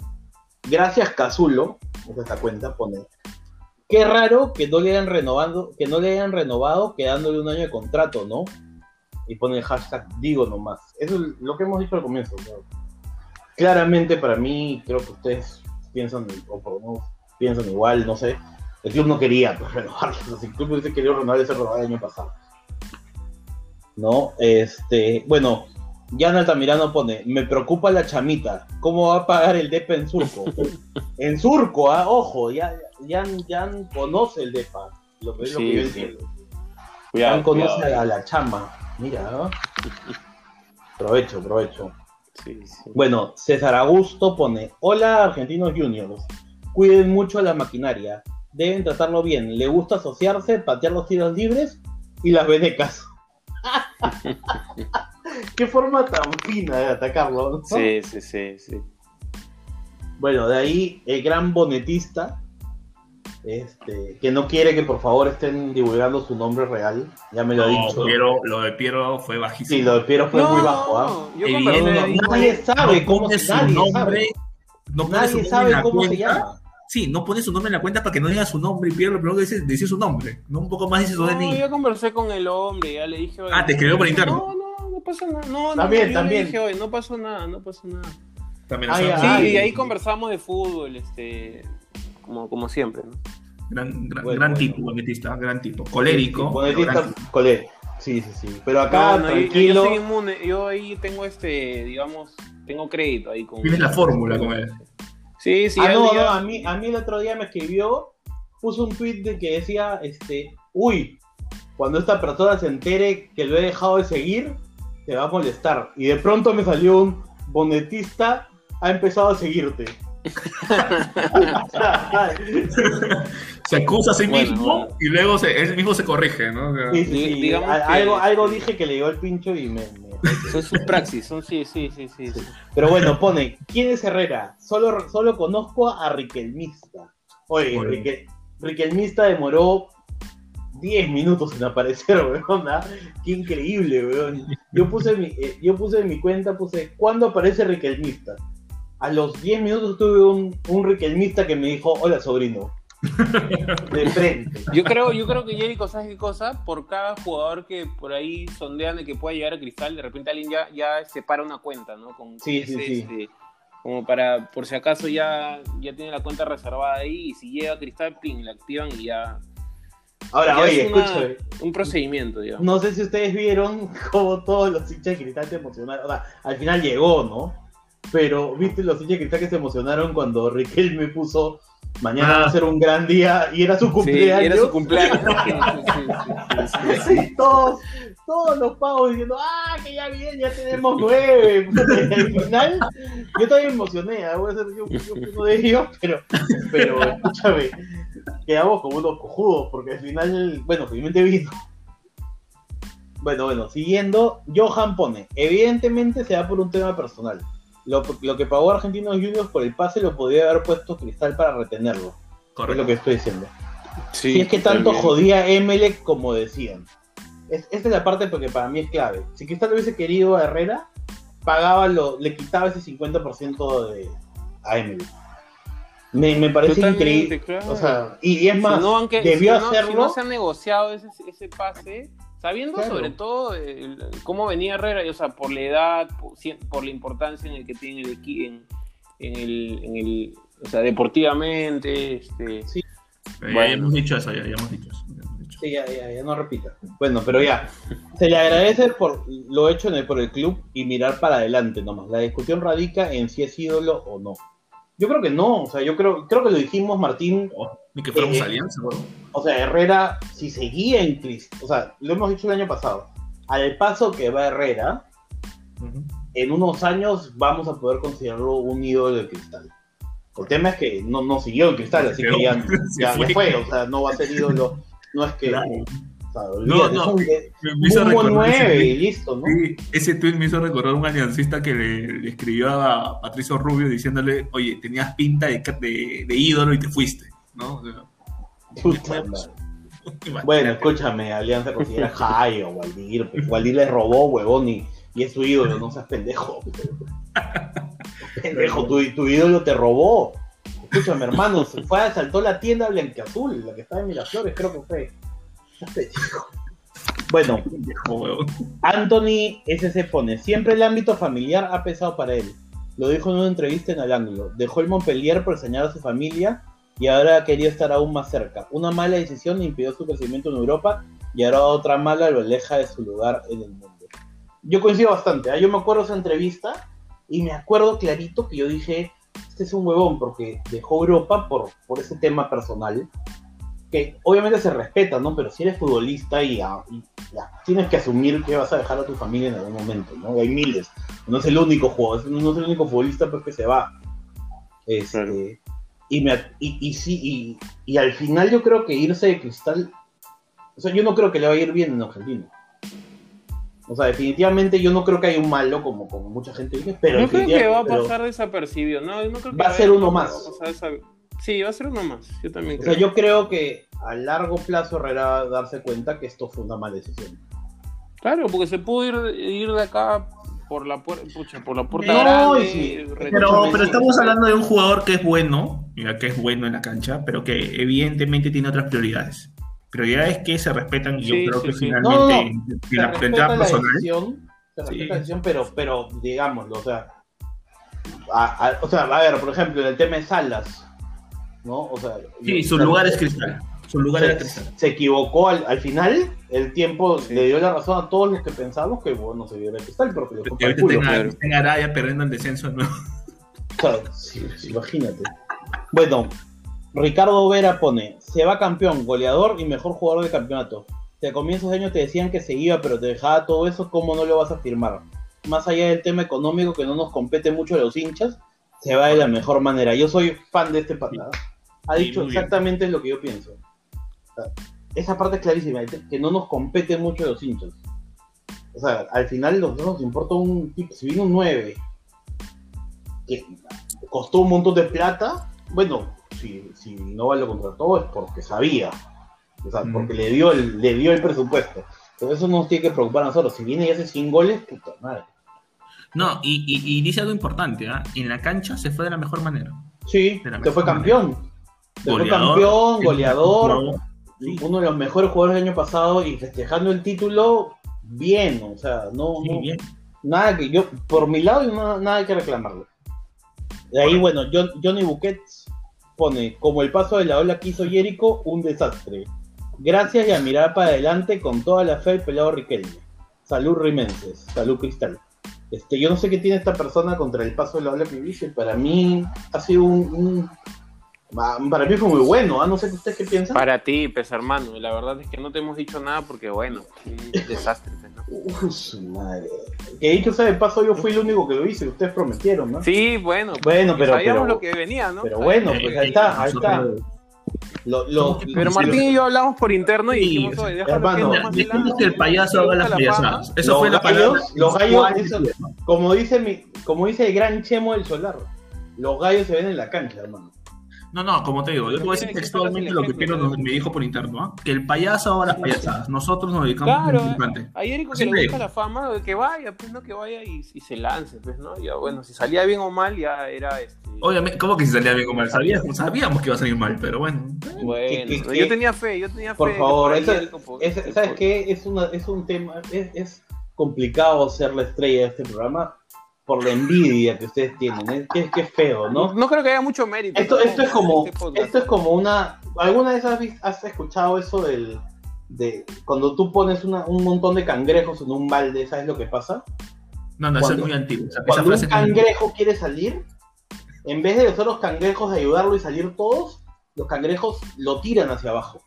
Gracias Cazulo, es esta cuenta, pone. Qué raro que no le hayan renovado, que no le hayan renovado quedándole un año de contrato, ¿no? Y pone el hashtag digo nomás. Eso es lo que hemos dicho al comienzo. Claramente para mí, creo que ustedes piensan, o por lo menos piensan igual, no sé. El club no quería pues, [LAUGHS] renovarlo. O sea, si el club hubiese querido renovar ese renovado el año pasado. ¿No? Este, bueno, Jan Altamirano pone, me preocupa la chamita, ¿cómo va a pagar el DEPA en Surco? [LAUGHS] en Surco, ah, ojo, ya, Jan, Jan conoce el DEPA, lo que, es lo que Sí, yo sí. entiendo. Cuidado, Jan conoce cuidado. a la chama, mira, ¿no? Provecho, provecho. Sí, sí. Bueno, César Augusto pone, hola Argentinos Juniors, cuiden mucho a la maquinaria, deben tratarlo bien, le gusta asociarse, patear los tiros libres y las venecas. [LAUGHS] Qué forma tan fina de atacarlo. ¿no? Sí, sí, sí, sí. Bueno, de ahí el gran bonetista, este, que no quiere que por favor estén divulgando su nombre real, ya me lo ha No, dicho. Piero- lo de Piero fue bajísimo. Sí, lo de Piero fue muy bajo. ¿ah? No, nadie sabe no cómo se su nadie nombre. sabe. No pone su Nadie nombre sabe en la cómo se cuenta. llama. Sí, no pone su nombre en la cuenta para que no diga su nombre y Piero lo primero que dice es decir su nombre. No un poco más dice su No, DNI. yo conversé con el hombre, ya le dije. Ah, te escribió por interno. No, pasa nada. No, no, También, yo también. Le dije, oye, no pasó nada, no pasó nada. También Ah. Sí, Ay. y ahí conversamos de fútbol, este, como, como siempre, ¿no? Gran, gran, Bueno, gran bueno. tipo, bonetista, gran tipo. Colérico. Colérico. Sí, sí, sí. Pero acá, No, no, yo- yo, tranquilo. soy inmune, yo ahí tengo este, digamos, tengo crédito ahí con. Tienes la fórmula con él. Sí, sí, ah, al no, día- no, a mí, a mí el otro día me escribió, puso un tweet de que decía, este, uy, cuando esta persona se entere que lo he dejado de seguir, te va a molestar. Y de pronto me salió un bonetista, ha empezado a seguirte. Se acusa a sí mismo bueno. y luego se, él mismo se corrige, ¿no? O sea, Sí, sí, Di- sí. digamos A- que- algo, algo dije que le llegó el pincho y me... me- Son sus praxis, son sí, sí, sí, sí. sí. Pero bueno, pone, ¿quién es Herrera? Solo, solo conozco a Riquelmista. Oye, Oye. Riquel- Riquelmista demoró 10 minutos en aparecer, [LAUGHS] weón. ¿ah? Qué increíble, weón. Yo puse, mi, eh, yo puse en mi cuenta, puse, ¿cuándo aparece Riquelmista? A los 10 minutos tuve un, un Riquelmista que me dijo, hola sobrino. [LAUGHS] De frente. Yo creo, yo creo que Jericho, ¿sabes qué cosa? Por cada jugador que por ahí sondean de que pueda llegar a Cristal, de repente alguien ya, ya separa una cuenta, ¿no? Con, Sí, con sí, sí. este, como para, por si acaso ya, ya tiene la cuenta reservada ahí y si llega a Cristal, ping, la activan y ya. Ahora, oye, una- escúchame. un procedimiento, digamos. No sé si ustedes vieron [LAUGHS] cómo todos los hinchas de Cristal se emocionaron. O sea, al final llegó, ¿no? Pero, ¿viste los hinchas de Cristal que se emocionaron cuando Riquelme puso mañana va a ser un gran día y era su Sí, cumpleaños? era su cumpleaños. [LAUGHS] Sí, sí, todos, todos los pavos diciendo, ah, que ya bien, ya tenemos nueve. [LAUGHS] al final, yo también me emocioné, ¿ah? voy a ser yo, yo uno de ellos, pero, pero escúchame, quedamos como unos cojudos, porque al final, bueno, finalmente vino. Bueno, bueno, siguiendo, Johan pone, evidentemente se da por un tema personal. Lo, lo que pagó Argentinos Juniors por el pase lo podría haber puesto Cristal para retenerlo. Es correcto. lo que estoy diciendo. Sí, si es que tanto también. jodía a Emelec como decían. Es, esta es la parte porque para mí es clave. Si Cristal hubiese querido a Herrera, pagaba lo, le quitaba ese 50% de, a Emelec. Me, me parece increíble. claro. O sea, y, y es más, si no, aunque- debió si no- hacerlo. Si no se ha negociado ese, ese pase, sabiendo Claro. sobre todo el- cómo venía Herrera, y, o sea, por la edad, por, la importancia en el que tiene el equipo, en, en el, en el, o sea, deportivamente, este, Sí. Eh, Ya Bueno. hemos dicho eso, ya, ya hemos dicho eso. ya hemos dicho. Sí, ya, ya, ya no repita. Bueno, pero ya. Se le agradece por lo hecho en el- por el club y mirar para adelante nomás. La discusión radica en si es ídolo o no. Yo creo que no. O sea, yo creo, creo que lo dijimos, Martín. Ni que fuéramos Eh, alianza, weón. O sea, Herrera, si seguía en Cristo, o sea, lo hemos dicho el año pasado. Al paso que va Herrera, Ujú. en unos años vamos a poder considerarlo un ídolo de cristal. El tema es que no, no siguió en cristal, así que ya, [LAUGHS] ya, fue. fue. O sea, no va a ser ídolo. No es que. Claro. o sea, No, olvídate, no, Me, me hizo recordar y listo, ¿no? Sí, ese tweet me hizo recordar un aliancista que le, le escribió a Patricio Rubio diciéndole, oye, tenías pinta de, de, de ídolo y te fuiste, ¿no? O sea, Puta [LAUGHS] madre. imagínate. Bueno, escúchame, Alianza considera [LAUGHS] a Jai o Waldir. pues, Waldir le robó, huevón, y, y es su ídolo, no seas pendejo. [LAUGHS] pendejo, tu, tu ídolo te robó. Escúchame, hermano, se fue, asaltó la tienda Blanqueazul, la que estaba en Miraflores, creo que fue. Pendejo. Bueno. Anthony SC pone, siempre el ámbito familiar ha pesado para él. Lo dijo en una entrevista en el ángulo. Dejó el Montpellier por enseñar a su familia y ahora quería estar aún más cerca. Una mala decisión impidió su crecimiento en Europa y ahora otra mala lo aleja de su lugar en el mundo. yo coincido bastante. ¿ah? Yo me acuerdo esa entrevista y me acuerdo clarito que yo dije, este es un huevón porque dejó Europa por, por ese tema personal, que obviamente se respeta, ¿no? Pero si eres futbolista y, ah, y ya, tienes que asumir que vas a dejar a tu familia en algún momento, ¿no? Hay miles. No es el único jugador, no es el único futbolista porque se va. Este, Claro. Y, me, y, y sí, y, y al final yo creo que irse de cristal, o sea, yo no creo que le va a ir bien en Argentina. O sea, definitivamente yo no creo que haya un malo como, como mucha gente dice, pero no creo que va a pasar desapercibido, no, yo no creo que Va a vaya ser uno a más. pasar Sí, va a ser uno más, yo también O creo. sea, yo creo que a largo plazo Herrera va a darse cuenta que esto fue una mala decisión. Claro, porque se pudo ir, ir de acá por la, puer- pucha, por la puerta No, grande. sí. Pero, pero estamos hablando de un jugador que es bueno, que es bueno en la cancha, pero que evidentemente tiene otras prioridades. Prioridades que se respetan y Sí, yo creo sí, que sí. finalmente No, no, en Se la respeta entrada la personal. decisión, se respeta Sí. la decisión, pero, pero digámoslo, o sea, a- a- o sea, a ver, por ejemplo, en el tema de Salas, ¿no? O sea, Sí, yo- su lugar es cristal. Su lugar era se, cristal. se equivocó al, al final, el tiempo Sí. le dio la razón a todos los que pensamos que bueno se dio el cristal, Y para el ahorita culo. tenga, claro. tenga Araya perdiendo el descenso de nuevo. O sea, sí, sí, imagínate. Bueno, Ricardo Vera pone, se va campeón, goleador y mejor jugador del campeonato. Si a comienzos de año te decían que se iba, pero te dejaba todo eso, ¿cómo no lo vas a firmar? Más allá del tema económico que no nos compete mucho a los hinchas, se va de la mejor manera. Yo soy fan de este pata. Ha dicho exactamente lo que yo pienso. Esa parte es clarísima, que no nos compete mucho los hinchas. O sea, al final los dos nos importa un tipo, si vino un 9, que costó un montón de plata, bueno, si, si no lo contrató es porque sabía, o sea, Mm. porque le dio el, le dio el presupuesto. Pero eso no nos tiene que preocupar a nosotros. Si viene y hace 100 goles, puta madre. No, y, y- y dice algo importante, ¿ah? En la cancha se fue de la mejor manera. Sí, se fue campeón. Se fue campeón, goleador, sí, uno de los mejores jugadores del año pasado y festejando el título bien, o sea, no, sí, no- bien. nada que yo, por mi lado, no, nada que reclamarle. De ahí, bueno, John- Johnny Buquets pone, como el paso de la ola que hizo Jericho, un desastre. Gracias y a mirar para adelante con toda la fe el pelado Riquelme. Salud Rimenses, salud Cristal. Este, yo no sé qué tiene esta persona contra el paso de la ola que dice, para mí ha sido un, un- para mí fue muy bueno, ¿ah? no sé ustedes qué piensan. Para ti, pues hermano, y la verdad es que no te hemos dicho nada porque, bueno, un [LAUGHS] desastre. pues, ¿no? Uf, su madre. Que dicho sea de paso, yo fui el único que lo hice, ustedes prometieron, ¿no? Sí, bueno, Bueno, pero- sabíamos pero- lo que venía, ¿no? Pero bueno, Eh, pues ahí está, ahí está. Lo, lo- Pero Martín y yo hablamos por interno y Sí, dijimos, oye, déjalo hermano, que que el payaso haga las payasadas. Eso Los fue la gallos- palabra. los gallos, eso- como dice mi, como dice el gran Chemo del Solar, los gallos se ven en la cancha, hermano. No, no, como te digo, yo te voy a decir textualmente lo que Pedro nos- ¿no? me dijo por interno, ¿ah? que el payaso haga las payasadas. Nosotros nos dedicamos a Claro, lo importante. a Jericho que Así le gusta dijo. la fama, que vaya, pues no que vaya y, y se lance, pues, ¿no? Ya bueno, si salía bien o mal, ya era este. Obviamente, ¿cómo que si salía bien o mal? Sabíamos, sabíamos que iba a salir mal, pero bueno. Bueno, Que- que- yo que- tenía fe, yo tenía fe. Por favor, eso- Es- ¿Sabes qué? Es, una, es un tema, es, es complicado ser la estrella de este programa por la envidia que ustedes tienen. Es que es que es feo, No, ¿no? no creo que haya mucho mérito. Esto, ¿no? esto es como, Este esto es como una. ¿Alguna vez has, has escuchado eso del de cuando tú pones una- un montón de cangrejos en un balde, ¿sabes lo que pasa? No, no, eso es Cuando- muy antiguo. Esa, esa Cuando un frase es muy- cangrejo quiere salir, en vez de los otros cangrejos ayudarlo y salir todos, los cangrejos lo tiran hacia abajo.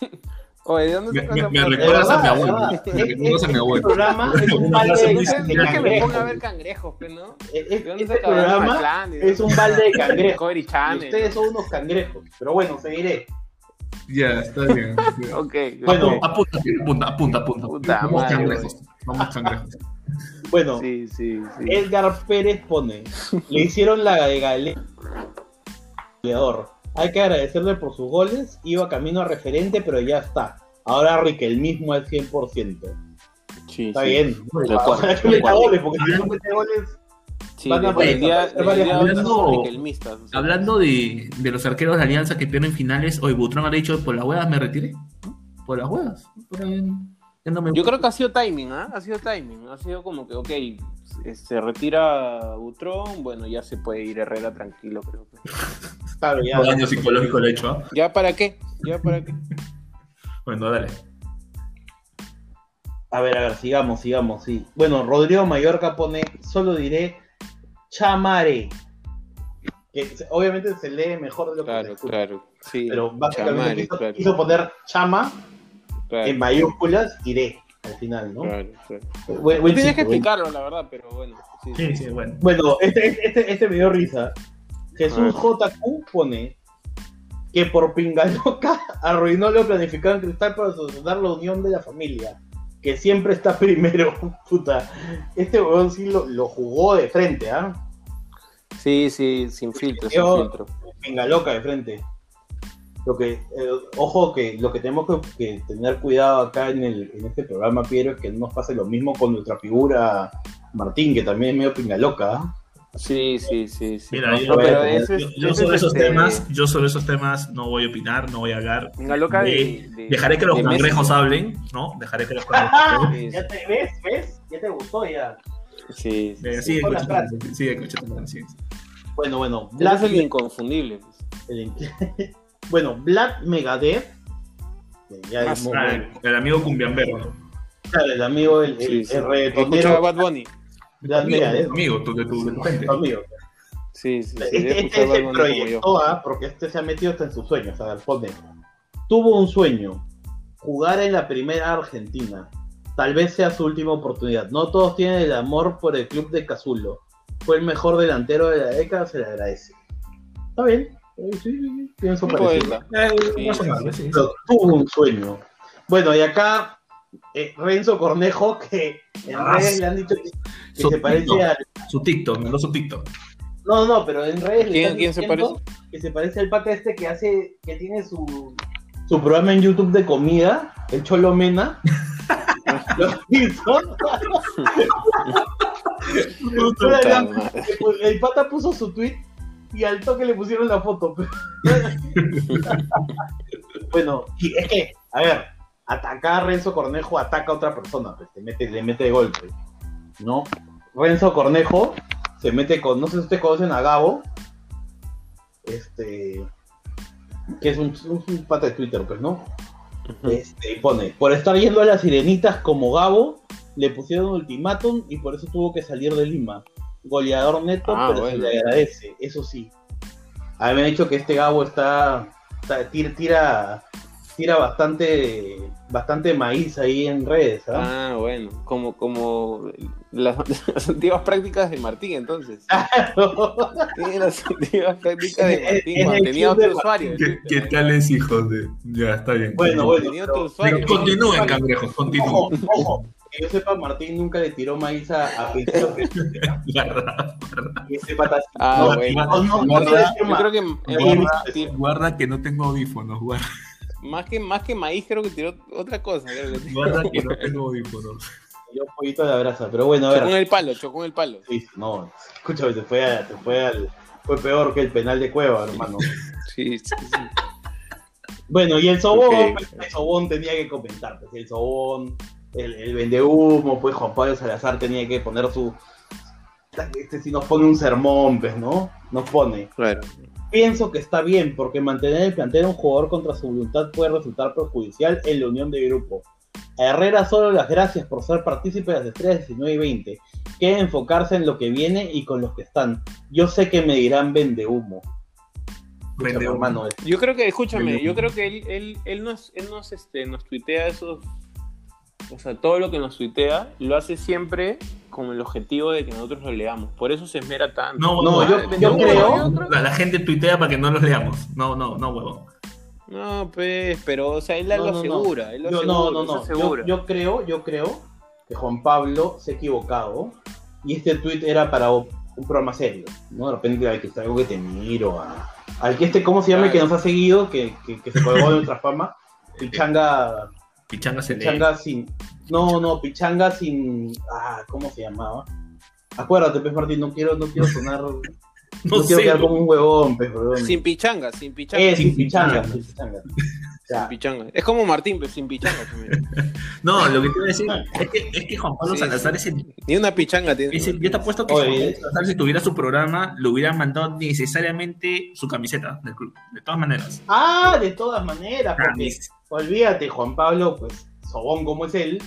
[LAUGHS] Oye, ¿de dónde Me- me- me recuerdas a mi de abuelo. Me recuerdas a mi Este abuelo. programa es un balde de, muy [LAUGHS] de ¿Quién quiere que me cangrejos. ponga a ver cangrejos, pues, no? Es- ¿De es- dónde Este programa es un balde de cangrejos. Ustedes son unos cangrejos. Pero bueno, seguiré. Ya, está bien. [LAUGHS] Ok. Bueno. Apunta, apunta, apunta, Vamos madre, cangrejos. Vamos cangrejos. Bueno, Sí, sí, sí. Edgar Pérez pone, le hicieron la de goleador. Hay que agradecerle por sus goles, iba camino a referente, pero ya está. Ahora Riquelmismo al 100%. Sí, Está sí. bien. El el. Hablando de, de los arqueros de Alianza que pierden finales, hoy Butrón ha dicho, por las huevas me retiré. Por las huevas. Por ahí, no me- Yo creo que ha sido timing, ¿ah? Ha sido timing. Ha sido como que, ok, se- se retira Butrón, bueno, ya se puede ir Herrera tranquilo, creo. que. [LAUGHS] Claro, ya. Daño psicológico le he hecho. ¿ah? ¿Ya para qué? ¿Ya para qué? [LAUGHS] Bueno, dale. A ver, a ver, sigamos, sigamos, sí. Bueno, Rodrigo Mallorca pone, solo diré, chamare. Que obviamente se lee mejor de lo que se Claro, escucha. claro. Sí, Pero básicamente chamare, quiso, claro, quiso poner chama claro, en mayúsculas, iré, al final, ¿no? claro. Buen- buen tienes que explicarlo, la verdad, pero bueno. Sí, Sí, sí, bueno. Bueno, este, este, este me dio risa. Jesús Ah. JQ pone que por pingaloca [LAUGHS] arruinó lo planificado en Cristal para solucionar la unión de la familia. Que siempre está [LAUGHS] primero, puta. Este weón sí lo, lo jugó de frente, ¿ah? sí, sí, sin filtro, sin filtro. Pingaloca de frente. Lo que, eh, ojo que lo que tenemos que, que tener cuidado acá en, el, en este programa, Piero, es que no nos pase lo mismo con nuestra figura Martín, que también es medio pingaloca. ¿ah? Sí, sí, sí, sí. Mira, no, yo, pero eso es- yo- yo sobre es esos este- temas, yo sobre esos temas no voy a opinar, no voy a hablar. Loca de, De- de- Dejaré que los Messi. cangrejos hablen, ¿no? Dejaré que los cangrejos hablen. [LAUGHS] Sí, Ya te ves, ¿ves? Ya te gustó ya. sí, sí. Eh, sí. Sigue la escuchando, sigue escuchando, sigue. Bueno, bueno, Black, es el inconfundible. pues. el- [LAUGHS] bueno, Black Megadeth, que ya Ah, es muy- Ah, el, el amigo cumbiambero, claro, el amigo, el, el, Sí, sí. el Bad Bunny. Black Amigo, Megadeth, amigo, tú, de tu, de tu gente. tu amigo. Sí, sí, sí. Este, este es el proyecto A, porque este se ha metido hasta en sus sueños. A ver, pone. Tuvo un sueño, jugar en la primera Argentina. Tal vez sea su última oportunidad. No todos tienen el amor por el club de Cazulo. Fue el mejor delantero de la década, se le agradece. Está bien. Sí, sí, sí, poeta. Eh, Sí, razonable, sí, sí. Pero tuvo un sueño. Bueno, y acá eh, Renzo Cornejo, [LAUGHS] que en Ah, redes le han dicho que, se parece TikTok. a. Su TikTok, mandó su TikTok. No, no, pero en redes le ¿Quién- están quién se diciendo parece? que se parece al pata este que hace, que tiene su, su programa en YouTube de comida, el Cholo Mena. [LAUGHS] ¿Lo has visto? [LAUGHS] Madre. el pata puso su tweet y al toque le pusieron la foto. [LAUGHS] bueno, es que, a ver, atacar a Renzo Cornejo ataca a otra persona, pues, te mete, le mete de golpe. ¿No? Renzo Cornejo se mete con, no sé si ustedes conocen a Gabo, este, que es un, un- un pata de Twitter, pues, ¿no? Este, y pone, por estar yendo a las sirenitas como Gabo, le pusieron ultimátum y por eso tuvo que salir de Lima. Goleador neto, Ah, pero se le agradece, eso sí. A mí me han dicho que este Gabo está, está- tira, tira, tira bastante, bastante maíz ahí en redes, ¿ah? Ah, bueno, como, como las, [LAUGHS] las antiguas prácticas de Martín, entonces. [LAUGHS] Tiene las antiguas prácticas de [LAUGHS] es Martín cuando tenía otro usuario. ¿Qué, tal es, hijos de.? Ya, está bien. bueno, bueno. Tenía pero- otro usuario. Continúen, cangrejos, continúen. Ojo, ojo, que yo sepa, Martín nunca le tiró maíz a, a guarda, [LAUGHS] que ese pata Ah, no, bueno. no, no, no Guarda, Yo creo que Guarda- más, tir- guarda que no tengo audífonos, guarda, más que más que maíz creo que tiró otra cosa. Creo que guarda que no tengo audífonos. Yo poquito de la brasa, pero bueno, a chocó en ver. el palo, chocó en el palo. Sí, no, escúchame, te fue, a- te fue, al, fue peor que el penal de Cueva, hermano. Sí, sí, sí. Bueno, y el Sobón, pues, el Sobón tenía que comentar, pues, el Sobón, el, el vendehumo, pues Juan Pablo Salazar tenía que poner su... Este sí nos pone un sermón, pues, ¿no? Nos pone. Claro. Pienso que está bien, porque mantener el plantel a un jugador contra su voluntad puede resultar perjudicial en la unión de grupo. A Herrera solo las gracias por ser partícipe de las estrellas 19 y 20. Que enfocarse en lo que viene y con los que están. Yo sé que me dirán vende humo. Vende humo. hermano. Yo creo que, escúchame, yo creo que él, él, él nos, él nos, este, nos tuitea esos. O sea, todo lo que nos tuitea lo hace siempre con el objetivo de que nosotros lo leamos. Por eso se esmera tanto. No, No, no, yo- yo creo- ¿no? La, la gente tuitea para que no los leamos. No, no, no, huevo. No, pues, pero, o sea, él No, lo no, no. asegura. Él lo Yo, asegura, no, no, no. Yo, asegura. yo creo, yo creo que Juan Pablo se ha equivocado y este tweet era para un programa serio. ¿no? De repente hay que estar algo que te miro. A, al que este, ¿cómo se llama? Que nos ha seguido, que, que, que se colgó de nuestra fama. Pichanga, [LAUGHS] Pichanga se. Pichanga sin. No, no, Pichanga sin. Ah, ¿cómo se llamaba? Acuérdate, Pez Martín, no quiero, no quiero sonar. [LAUGHS] No, No quiero sé. quedar como un huevón, Pez, perdón. Sin pichanga, sin pichanga. Eh, sin sin pichanga, pichanga. sin pichanga. [LAUGHS] Sin. Es como Martín, pero sin pichanga también. [LAUGHS] No, lo que te iba a decir es que, es que Juan Pablo Sí, Salazar sí. es el Ni una pichanga tiene. Ese- yo te apuesto que Oye, Juan Pablo. Salazar, si tuviera su programa, le hubieran mandado necesariamente su camiseta del club. De todas maneras. Ah, de todas maneras, porque Camis- olvídate, Juan Pablo, pues, sobón como es él,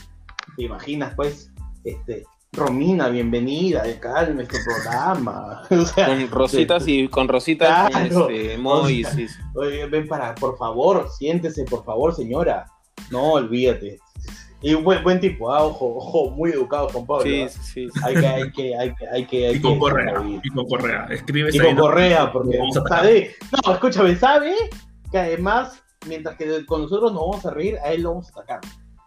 te imaginas, pues, este, Romina, bienvenida, calme este programa. [LAUGHS] O sea, Con rositas y con rositas Claro. este, emojis, O sea, sí, sí. Oye, ven para, por favor, siéntese, por favor, señora. No, olvídate. Y un buen, buen tipo, ah, ojo, ojo, muy educado con Pablo. Sí, sí, sí. Hay que, hay que, hay que, hay que, hay Y con que- Correa, y con Correa. Escribes Y con. Correa, porque sabe, no, escúchame, sabe que además, mientras que con nosotros nos vamos a reír, a él lo vamos a atacar.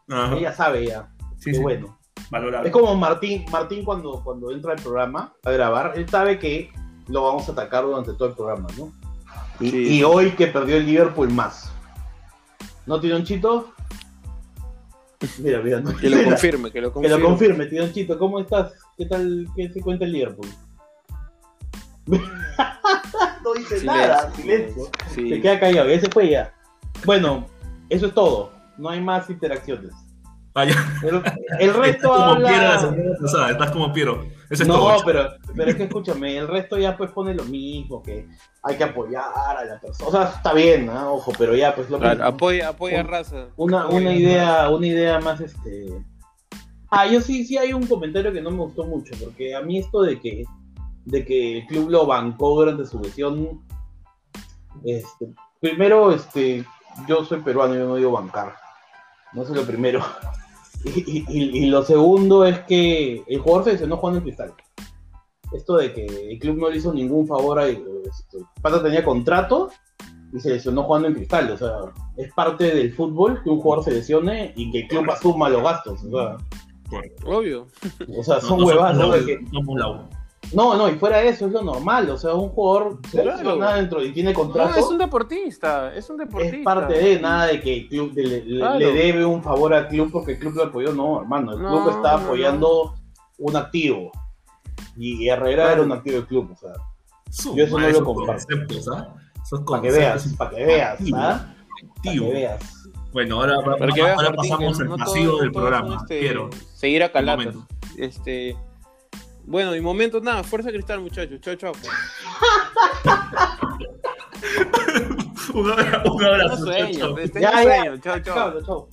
Ajá. Ella sabe ya. Sí, Qué sí. bueno. Valorable. Es como Martín, Martín cuando, cuando entra al programa a grabar, él sabe que lo vamos a atacar durante todo el programa, ¿no? Y, Sí. y hoy que perdió el Liverpool más. ¿No, Tironchito? Mira, mira, no Que lo confirme, que lo que confirme. lo confirme, Tironchito, ¿cómo estás? ¿Qué tal? ¿Qué se cuenta el Liverpool? [LAUGHS] no dice nada, silencio. Sí. Se queda callado, ya se fue ya. Bueno, eso es todo. No hay más interacciones. Vaya. El, el resto Estás como habla... Piero la semana pasada, estás como Piero. Eso es no, todo. pero, pero es que escúchame, el resto ya pues pone lo mismo, que hay que apoyar a la persona. O sea, está bien, ¿no? ojo, pero ya pues lo Claro, mismo. apoya, apoya Un- raza. Una, una idea, una idea más este. Ah, yo sí, sí hay un comentario que no me gustó mucho, porque a mí esto de que, de que el club lo bancó durante su lesión, este, primero, este, yo soy peruano, yo no digo bancar, no es lo primero. [LAUGHS] Y, y- y- y lo segundo es que el jugador se lesionó jugando en cristal. Esto de que el club no le hizo ningún favor a este, Pata tenía contrato y se lesionó jugando en cristal. O sea, es parte del fútbol que un jugador se lesione y que el club asuma los gastos. O sea, Obvio. o sea No, son no huevadas, somos ¿no? somos la U. no, no, y fuera de eso es lo normal. O sea, un jugador se Claro. dentro y tiene No, contrato. es un deportista, es un deportista. es parte de nada de que el club le, le- Claro. le debe un favor al club porque el club lo apoyó. No, hermano, el No, club está no, apoyando un activo. Y Herrera Claro. era un activo del club. O sea, Yo eso no lo esos comparto. conceptos, ¿ah? Esos para que conceptos veas, para que veas, ¿ah? Para que veas. Bueno, ahora, Martín, pasamos al no pasivo todo- del programa. este, Quiero. Seguir a momento. Este. Bueno, mi momento, nada, fuerza cristal, muchachos. Chao, chao. [LAUGHS] un abrazo. Un abrazo. Sueño, ya, sueño. Chao, chao. chao, chao.